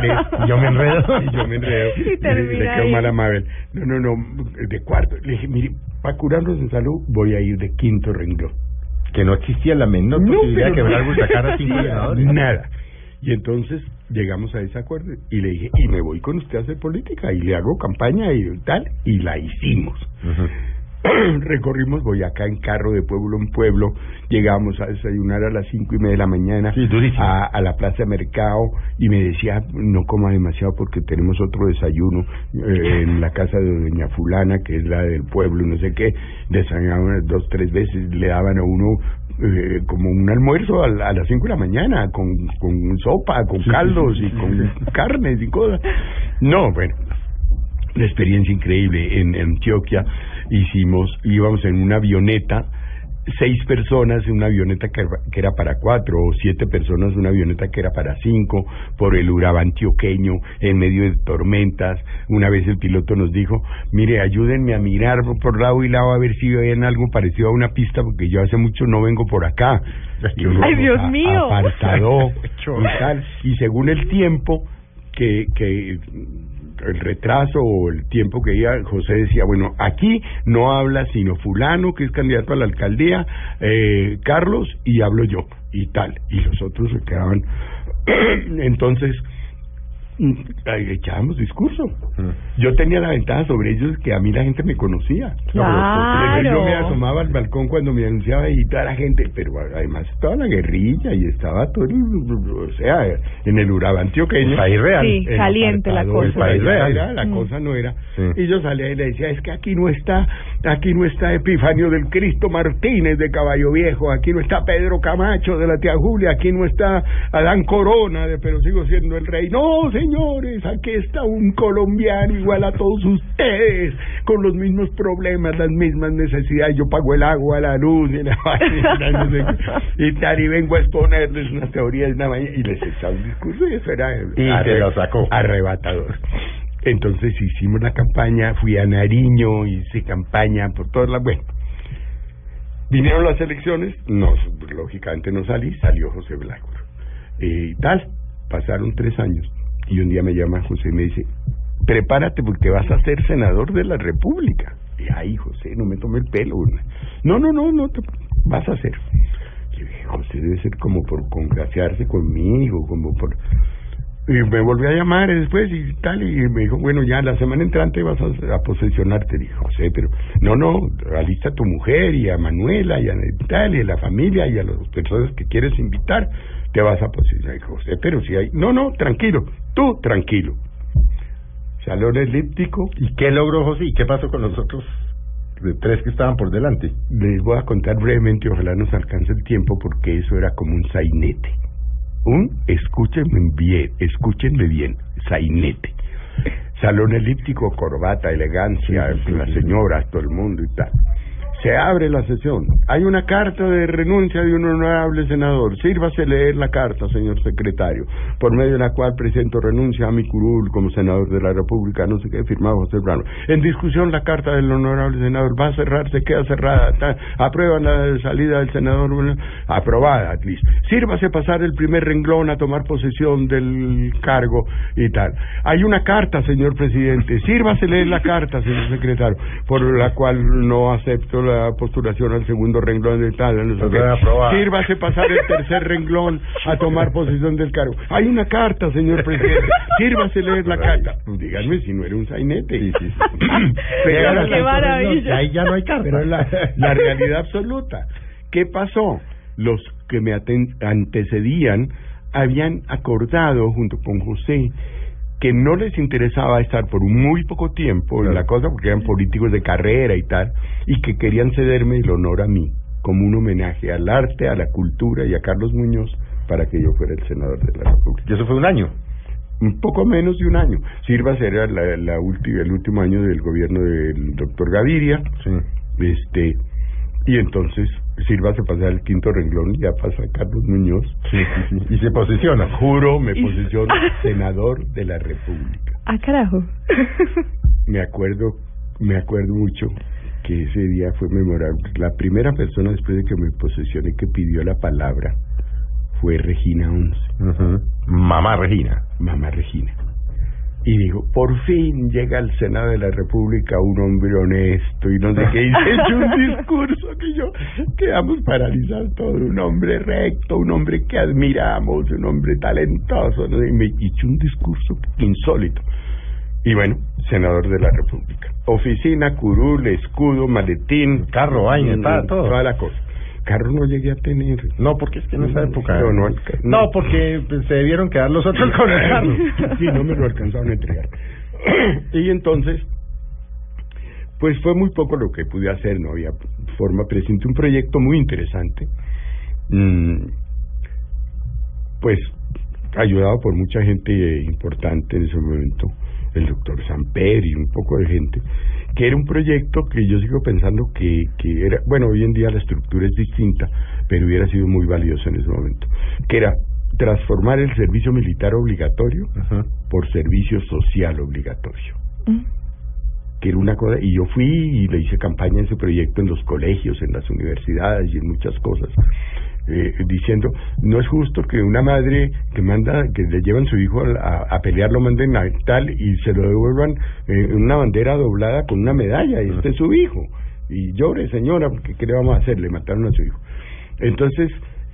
tres. Y yo me enredo. Y yo me enredo. Y le, le quedó ahí. mal a Mabel. No, no, no, de cuarto. Le dije, mire, para curarnos en salud voy a ir de quinto renglón. Que no existía la menor posibilidad de que Bravo sacara cinco senadores. Nada. Y entonces llegamos a ese acuerdo y le dije, y me voy con usted a hacer política y le hago campaña y tal. Y la hicimos. Ujú. Recorrimos Boyacá en carro de pueblo en pueblo, llegamos a desayunar a las cinco y media de la mañana Sí, a, a la plaza de mercado. Y me decía no coma demasiado porque tenemos otro desayuno eh, en la casa de doña fulana que es la del pueblo no sé qué desayunaban dos tres veces. Le daban a uno eh, como un almuerzo a, a las cinco de la mañana con, con sopa con caldos y con carnes y cosas. No bueno una experiencia increíble en, en Antioquia. Hicimos, íbamos en una avioneta seis personas en una avioneta que, que era para cuatro o siete personas en una avioneta que era para cinco por el Urabá antioqueño en medio de tormentas. Una vez el piloto nos dijo, mire, ayúdenme a mirar por lado y lado a ver si ven algo parecido a una pista porque yo hace mucho no vengo por acá. Y Ay, Dios a- mío. Apartado y tal. Y según el tiempo que, que el retraso o el tiempo que iba, José decía, bueno, aquí no habla sino fulano, que es candidato a la alcaldía, eh, Carlos, y hablo yo, y tal. Y los otros se quedaban. Entonces, echábamos discurso. Yo tenía la ventaja sobre ellos que a mí la gente me conocía. Claro. Yo me asomaba al balcón cuando me anunciaba y toda la gente, pero además estaba la guerrilla y estaba todo, el- o sea, en el Urabá antioqueño. El país real. Sí, en caliente la cosa. el país real. era, la Mm. cosa no era. Sí. Y yo salía y le decía, es que aquí no está, aquí no está Epifanio del Cristo Martínez de Caballo Viejo, aquí no está Pedro Camacho de la tía Julia, aquí no está Adán Corona de Pero sigo siendo el rey. No, señores, aquí está un colombiano igual a todos ustedes, con los mismos problemas, las mismas necesidades. Yo pago el agua, la luz y la vaina, no sé qué. y tal, y vengo a exponerles unas teorías de una mañana y les echaba un discurso y eso era Y te lo sacó. arrebatador. Entonces hicimos la campaña, fui a Nariño, hice campaña por todas las... Bueno, vinieron las elecciones, no, lógicamente no salí, salió José Blanco. Y tal, pasaron tres años y un día me llama José y me dice, prepárate porque vas a ser senador de la República. Y ay, José, no me tome el pelo. No, no, no, no, te, vas a ser. Yo dije, José debe ser como por congraciarse conmigo, como por... Y me volvió a llamar después y tal, y me dijo, bueno, ya la semana entrante vas a, a posesionarte. Dije, José, pero no, no, alista a tu mujer y a Manuela y a tal, y a la familia y a las personas que quieres invitar, te vas a posesionar. Dije, José, pero si hay... No, no, tranquilo, tú tranquilo. Salón elíptico, ¿Y qué logró José? ¿Y qué pasó con los otros de tres que estaban por delante? les voy a contar brevemente, ojalá nos alcance el tiempo, porque eso era como un sainete. Un, escúchenme bien, escúchenme bien, sainete. Salón elíptico, corbata, elegancia, las señoras, todo el mundo y tal. Se abre la sesión. Hay una carta de renuncia de un honorable senador. Sírvase leer la carta, señor secretario, por medio de la cual presento renuncia a mi curul como senador de la República, no sé qué, firmado José Brano. En discusión la carta del honorable senador va a cerrar, se queda cerrada. aprueban la salida del senador, aprobada, listo. Sírvase pasar el primer renglón a tomar posesión del cargo y tal. Hay una carta, señor presidente. Sírvase leer la carta, señor secretario, por la cual no acepto la postulación al segundo renglón de tal. no sé qué. Sírvase pasar el tercer renglón a tomar posesión del cargo. Hay una carta, señor presidente. Sírvase leer la carta. Pues díganme si no era un sainete. Pero era qué la- maravilla. Ahí ya no hay carta. pero la, la realidad absoluta. ¿Qué pasó? Los que me antecedían habían acordado junto con José que no les interesaba estar por muy poco tiempo en la cosa porque eran políticos de carrera y tal y que querían cederme el honor a mí como un homenaje al arte, a la cultura y a Carlos Muñoz para que yo fuera el senador de la República Y eso fue un año. un poco menos de un año. Sirva era la, el último año del gobierno del doctor Gaviria, Sí. este y entonces Silva se pasa al quinto renglón y ya pasa Carlos Muñoz. Sí, sí, sí. Y se posiciona. Juro, me Y- posiciono senador de la República. Ah, carajo. Me acuerdo, me acuerdo mucho que ese día fue memorable. La primera persona después de que me posesioné que pidió la palabra fue Regina Once. Ujú. Mamá Regina. mamá Regina. Y dijo, por fin llega al Senado de la República un hombre honesto y no sé qué. Y se echó un discurso que yo quedamos paralizados todos. Un hombre recto, un hombre que admiramos, un hombre talentoso. ¿no? Y me hizo un discurso insólito. Y bueno, senador de la República. Oficina, curul, escudo, maletín. Carro, vaina, mm. Toda la cosa. Carro no llegué a tener. No, porque es que en esa época. No, no, No, porque pues, se debieron quedar los otros con el carro. Sí, no me lo alcanzaron a entregar. y entonces, pues fue muy poco lo que pude hacer, no había forma. Presenté un proyecto muy interesante, mm, pues ayudado por mucha gente importante en ese momento. El doctor Samper y un poco de gente, que era un proyecto que yo sigo pensando que, que era, bueno, hoy en día la estructura es distinta, pero hubiera sido muy valioso en ese momento, que era transformar el servicio militar obligatorio por servicio social obligatorio. Que era una cosa, y yo fui y le hice campaña en ese proyecto en los colegios, en las universidades y en muchas cosas, eh, diciendo, no es justo que una madre que manda, que le llevan su hijo a, a pelear, lo manden a tal y se lo devuelvan eh, en una bandera doblada con una medalla, y este es su hijo, y llore señora, porque ¿qué le vamos a hacer? Le mataron a su hijo. Entonces,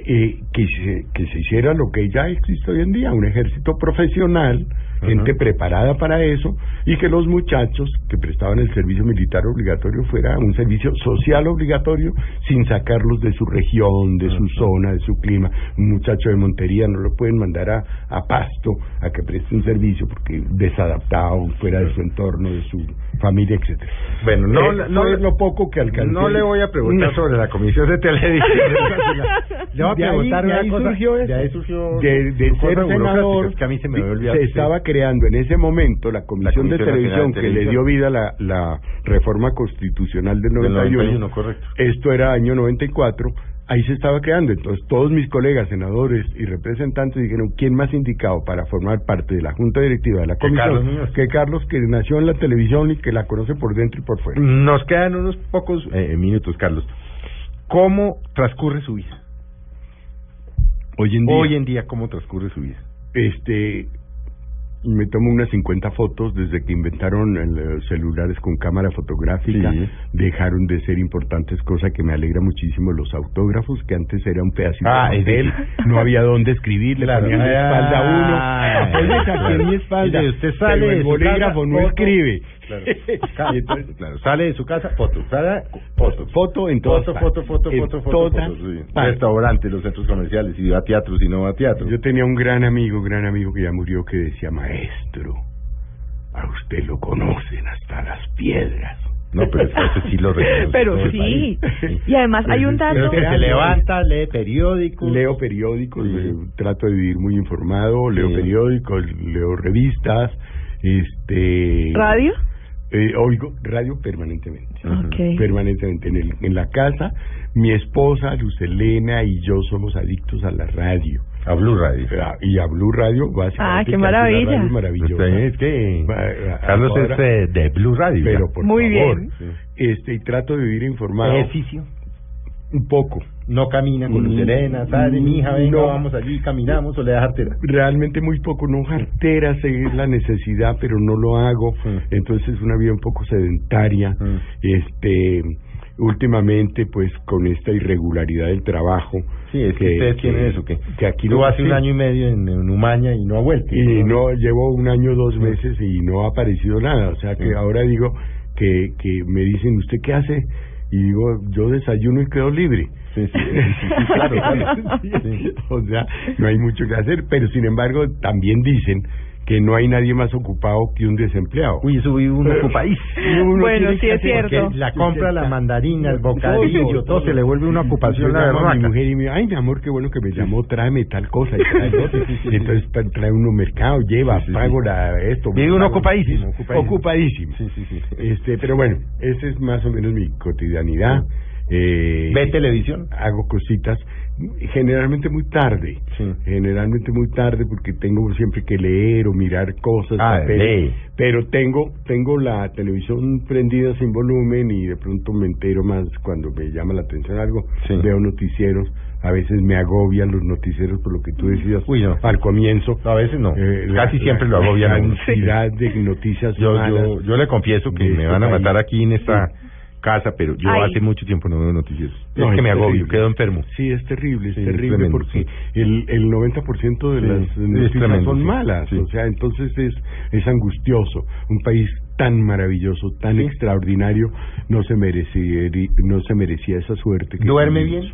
eh, que, se, que se hiciera lo que ya existe hoy en día, un ejército profesional, gente preparada para eso, y que los muchachos que prestaban el servicio militar obligatorio fuera un servicio social obligatorio sin sacarlos de su región, de su zona, de su clima. Un muchacho de Montería no lo pueden mandar a, a Pasto a que preste un servicio porque desadaptado, fuera de su entorno, de su familia, etcétera. Bueno, no, Eh, no, fue lo poco que alcancé. no le voy a preguntar No. sobre la comisión de televisión. le voy a ahí- preguntar de ahí cosa. surgió de ahí surgió de, ser senador es que a mí se me había olvidado se que estaba creando en ese momento la comisión, de Comisión televisión que le dio vida a la, la reforma constitucional del Del 91, 91, correcto. esto era año 94 ahí se estaba creando entonces todos mis colegas senadores y representantes dijeron quién más indicado para formar parte de la junta directiva de la Que Carlos comisión que Carlos que nació en la televisión y que la conoce por dentro y por fuera Nos quedan unos pocos eh, minutos, Carlos. ¿Cómo transcurre su vida? hoy en día Hoy en día, ¿cómo transcurre su vida? este me tomo unas 50 fotos desde que inventaron eh, los celulares con cámara fotográfica Sí. dejaron de ser importantes cosa que me alegra muchísimo los autógrafos que antes era un pedacito Ah, de papel no había dónde escribir le Claro. ponían la espalda a uno saqué mi espalda usted sale pero de el bolígrafo no foto. escribe Claro. Y entonces, claro, sale de su casa, foto, sale, foto, foto en todas foto, foto, foto, En foto, foto, todas foto, sí. partes. restaurantes, los centros comerciales, si va a teatro, si no va a teatro. Yo tenía un gran amigo, gran amigo que ya murió, que decía, maestro, a usted lo conocen hasta las piedras. No, pero es que ese sí lo reconoce Pero sí. Y además hay un dato. que se levanta, lee periódicos. Leo periódicos, Sí. eh, trato de vivir muy informado, leo Sí. periódicos, leo revistas, este... ¿Radio? Eh, oigo radio permanentemente. Ok. Permanentemente. En, el, en la casa, mi esposa, Luz Elena y yo somos adictos a la radio. A Blue Radio. Ah, Y a Blue Radio, básicamente. Ah, qué es maravilla. radio maravillosa. Usted es que Va, a- Carlos ahora- es eh, de Blue Radio. Pero ya. por Muy favor, bien. este, y trato de vivir informado Ejercicio. un poco. No camina con Mm, Serena, sale, mi hija, venga, no. vamos allí, caminamos o le da jartera. Realmente muy poco, no jartera, seguir la necesidad, pero no lo hago. Mm. Entonces es una vida un poco sedentaria. Mm. Este, últimamente, pues con esta irregularidad del trabajo. Sí, es que, ustedes tienen eso, que, que aquí tú no- hace un año y medio en, en Umaña y no ha vuelto. y no llevo un año dos meses y no ha aparecido nada o sea que Sí. ahora digo que que me dicen usted qué hace y digo yo desayuno y quedo libre Sí, sí, claro, o sea no hay mucho que hacer pero sin embargo también dicen que no hay nadie más ocupado que un desempleado Uy, eso vive uno ocupadísimo. Bueno, sí es cierto. La compra, la mandarina, el bocadillo, todo se le vuelve una ocupación Entonces la a mi mujer y me dice, ay, mi amor, qué bueno que me llamó, tráeme tal cosa y trae otro. Y entonces trae uno mercado, lleva, Sí, sí, pago sí. la, esto. Vive uno ocupadísimo, ocupadísimo. Ocupadísimo. Sí, sí, sí. Este, pero bueno, esa es más o menos mi cotidianidad. Eh, ¿Ve televisión? hago cositas generalmente muy tarde Sí. generalmente muy tarde porque tengo siempre que leer o mirar cosas Ah, papeles, pero tengo tengo la televisión prendida sin volumen y de pronto me entero más cuando me llama la atención algo Sí. veo noticieros a veces me agobian los noticieros por lo que tú decías Uy, no. al comienzo A veces no. Eh, la- Casi siempre la lo agobian. a uno. cantidad de noticias Yo, yo, yo le confieso que me este van a país. matar aquí en esta casa, pero yo Ay. hace mucho tiempo no veo noticieros. No, es que es me agobio, terrible. quedo enfermo. Sí, es terrible, es Sí, es terrible tremendo, porque sí. el, el 90% de Sí, las noticias tremendo, son sí, malas, sí. o sea, entonces es, es angustioso. Un país tan maravilloso, tan Sí. extraordinario, no se merecía, no se merecía esa suerte. Que ¿Duerme bien?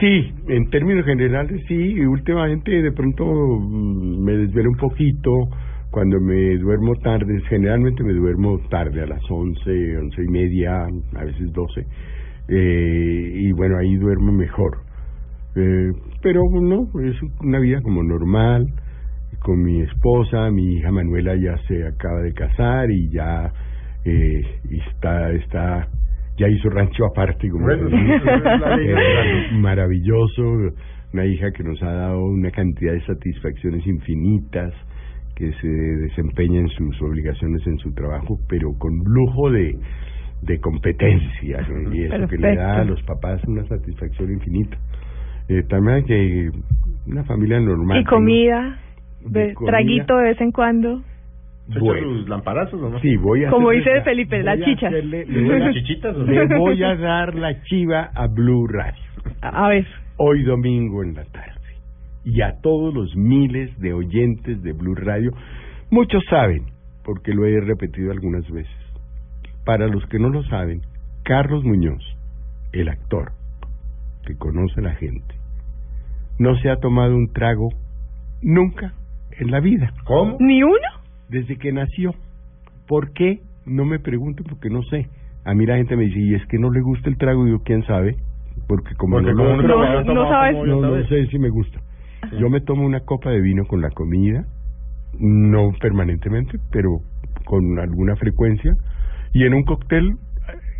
Sí, en términos generales sí, y últimamente de pronto mm, me desvelo un poquito cuando me duermo tarde, generalmente me duermo tarde a las once, once y media, a veces doce, eh, y bueno, ahí duermo mejor. Eh, pero no, es una vida como normal, con mi esposa, mi hija Manuela ya se acaba de casar y ya eh, está, está, ya hizo rancho aparte, como Bueno, Eh, maravilloso, una hija que nos ha dado una cantidad de satisfacciones infinitas, que se desempeña en sus obligaciones en su trabajo, pero con lujo de, de competencia, ¿no? y eso que le da a Perfecto. los papás una satisfacción infinita. Eh, también que una familia normal. Y comida, De comida. traguito de vez en cuando. ¿Se Bueno. sus lamparazos o no? Sí, voy a Como hacerle dice la- Felipe, hacerle- le, voy a, ¿Las chichitas o le voy a dar la chiva a Blue Radio A a ver, hoy domingo en la tarde. Y a todos los miles de oyentes de Blue Radio, muchos saben, porque lo he repetido algunas veces. Para los que no lo saben, Carlos Muñoz, el actor que conoce a la gente, no se ha tomado un trago nunca en la vida. ¿Cómo? ¿ni uno? desde que nació. ¿Por qué? No me pregunto porque no sé. A mí la gente me dice, y es que no le gusta el trago, y yo, ¿quién sabe? Porque como Porque no, como No, no tomado, sabes. ¿cómo voy a no, sé si me gusta. Yo me tomo una copa de vino con la comida, no permanentemente, pero con alguna frecuencia. Y en un cóctel,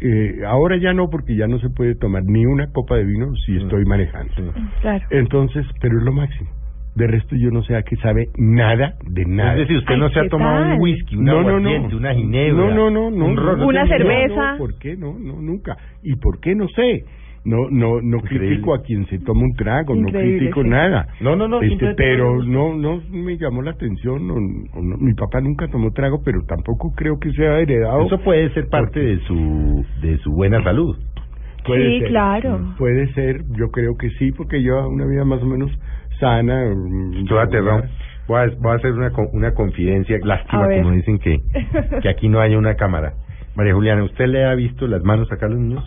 eh, ahora ya no, porque ya no se puede tomar ni una copa de vino si estoy manejando. Claro. Entonces, pero es lo máximo. De resto yo no sé a qué sabe nada de nada. Es decir, usted Ay, no se ha ¿qué tomado tal? un whisky, un no, no, aguardiente, no. una ginebra. No, no, no, no. un ron, no, Una cerveza. no, ¿Por qué? No, no, nunca. ¿Y por qué? No sé. No, no, no Increíble. critico a quien se toma un trago, no critico sí. nada. No, no, no, Este, pero no no, me llamó la atención. no, no, no, mi papá nunca tomó trago, pero tampoco creo que sea heredado. Eso puede ser parte de su de su buena salud. Puede Sí, ser, claro. Puede ser, yo creo que sí, porque lleva una vida más o menos sana. mm, Chúdate, Ron. regular. Voy a, voy a hacer una, una confidencia. Lástima, como dicen que, que aquí no haya una cámara. María Juliana, ¿usted le ha visto las manos a Carlos Niños?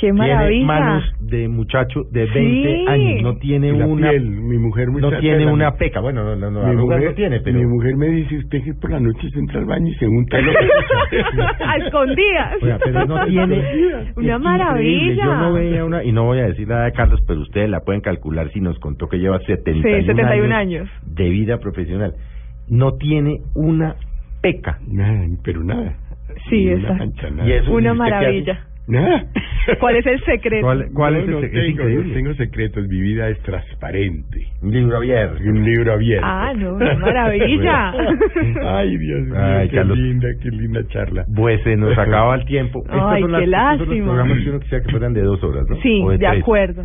Qué Tiene maravilla. manos de muchacho de 20 Sí. años. No tiene una... piel, mi mujer muy No tiene la- una peca. Bueno, no, no, no, mi mujer, no tiene, pero... mi mujer me dice usted que por la noche se entra al baño y se unta el a escondidas. Oiga, pero no tiene... Una maravilla. Yo no veía una... Y no voy a decir nada de Carlos, pero ustedes la pueden calcular si nos contó que lleva 71, Sí, 71 años. de vida profesional. No tiene una peca. Nada, pero nada. Sí, exacto. mancha, nada. Y eso- Una maravilla. Nada. ¿Cuál es el secreto? ¿Cuál, cuál No, es el no sec- es tengo, no tengo secretos, mi vida es transparente. Un libro abierto. Un libro abierto. Ah, no, una maravilla. Ay, Dios mío, Ay, qué Carlos. linda, qué linda charla. Pues se nos acaba el tiempo. Ay, son qué estos son los lástima. programas que uno quisiera que fueran de dos horas, ¿no? Sí, de tres. acuerdo.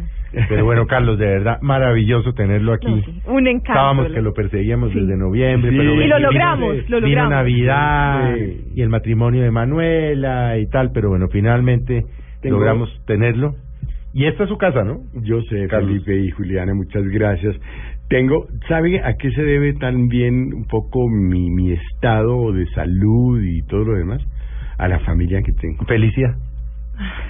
Pero bueno, Carlos, de verdad, maravilloso tenerlo aquí. No, sí, un encanto. Estábamos que lo perseguíamos Sí. desde noviembre, Sí. pero Y lo vino- logramos, lo Vino logramos. Navidad Sí. y el matrimonio de Manuela y tal, pero bueno, finalmente Tengo- logramos tenerlo. Y esta es su casa, ¿no? Yo sé, Carlos. Felipe y Juliana, muchas gracias. Tengo, ¿sabe a qué se debe también un poco mi, mi estado de salud y todo lo demás? A la familia que tengo. Felicidad.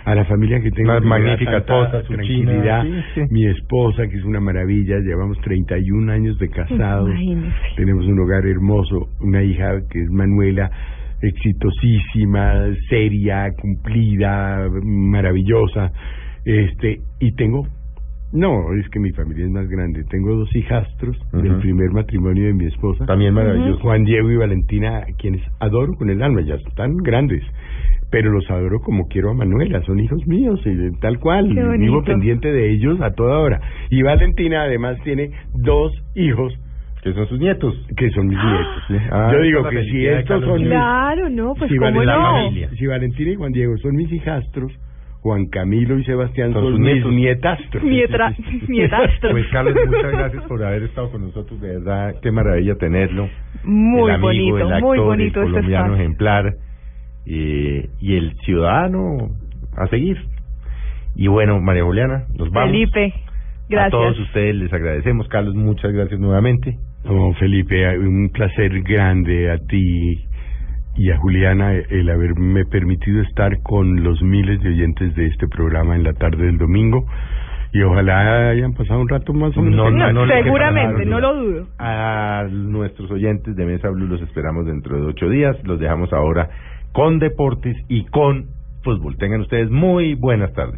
A la familia que tengo. Una magnífica esposa, su tranquilidad. china, sí, sí. Mi esposa, que es una maravilla, llevamos 31 años de casados. Imagínese. Tenemos un hogar hermoso, una hija que es Manuela, exitosísima, seria, cumplida, maravillosa. Este, y tengo, no, es que mi familia es más grande. Tengo dos hijastros del primer matrimonio de mi esposa. También maravilloso. Juan Diego y Valentina, quienes adoro con el alma, ya están grandes, pero los adoro como quiero a Manuela, son hijos míos, y tal cual, vivo pendiente de ellos a toda hora. Y Valentina además tiene dos hijos Que son sus nietos. que son mis nietos. Sí. Ah, Yo digo que si estos son mis, Claro, no, pues si, cómo no. familia. si Valentina y Juan Diego son mis hijastros, Juan Camilo y Sebastián Son son, sus mis nietos. nietastros. Nietra, nietastros. Pues Carlos, muchas gracias por haber estado con nosotros, de verdad, qué maravilla tenerlo. Muy el amigo, bonito, el actor, muy bonito el este colombiano espacio. ejemplar eh, y el ciudadano a seguir. Y bueno, María Juliana, nos vamos. Felipe, A gracias. todos ustedes les agradecemos. Carlos, muchas gracias nuevamente. No, Felipe, un placer grande a ti y a Juliana el haberme permitido estar con los miles de oyentes de este programa en la tarde del domingo y ojalá hayan pasado un rato más o menos. No, no, no seguramente, no lo dudo. A nuestros oyentes de Mesa Blue los esperamos dentro de ocho días. Los dejamos ahora con deportes y con fútbol. Tengan ustedes muy buenas tardes.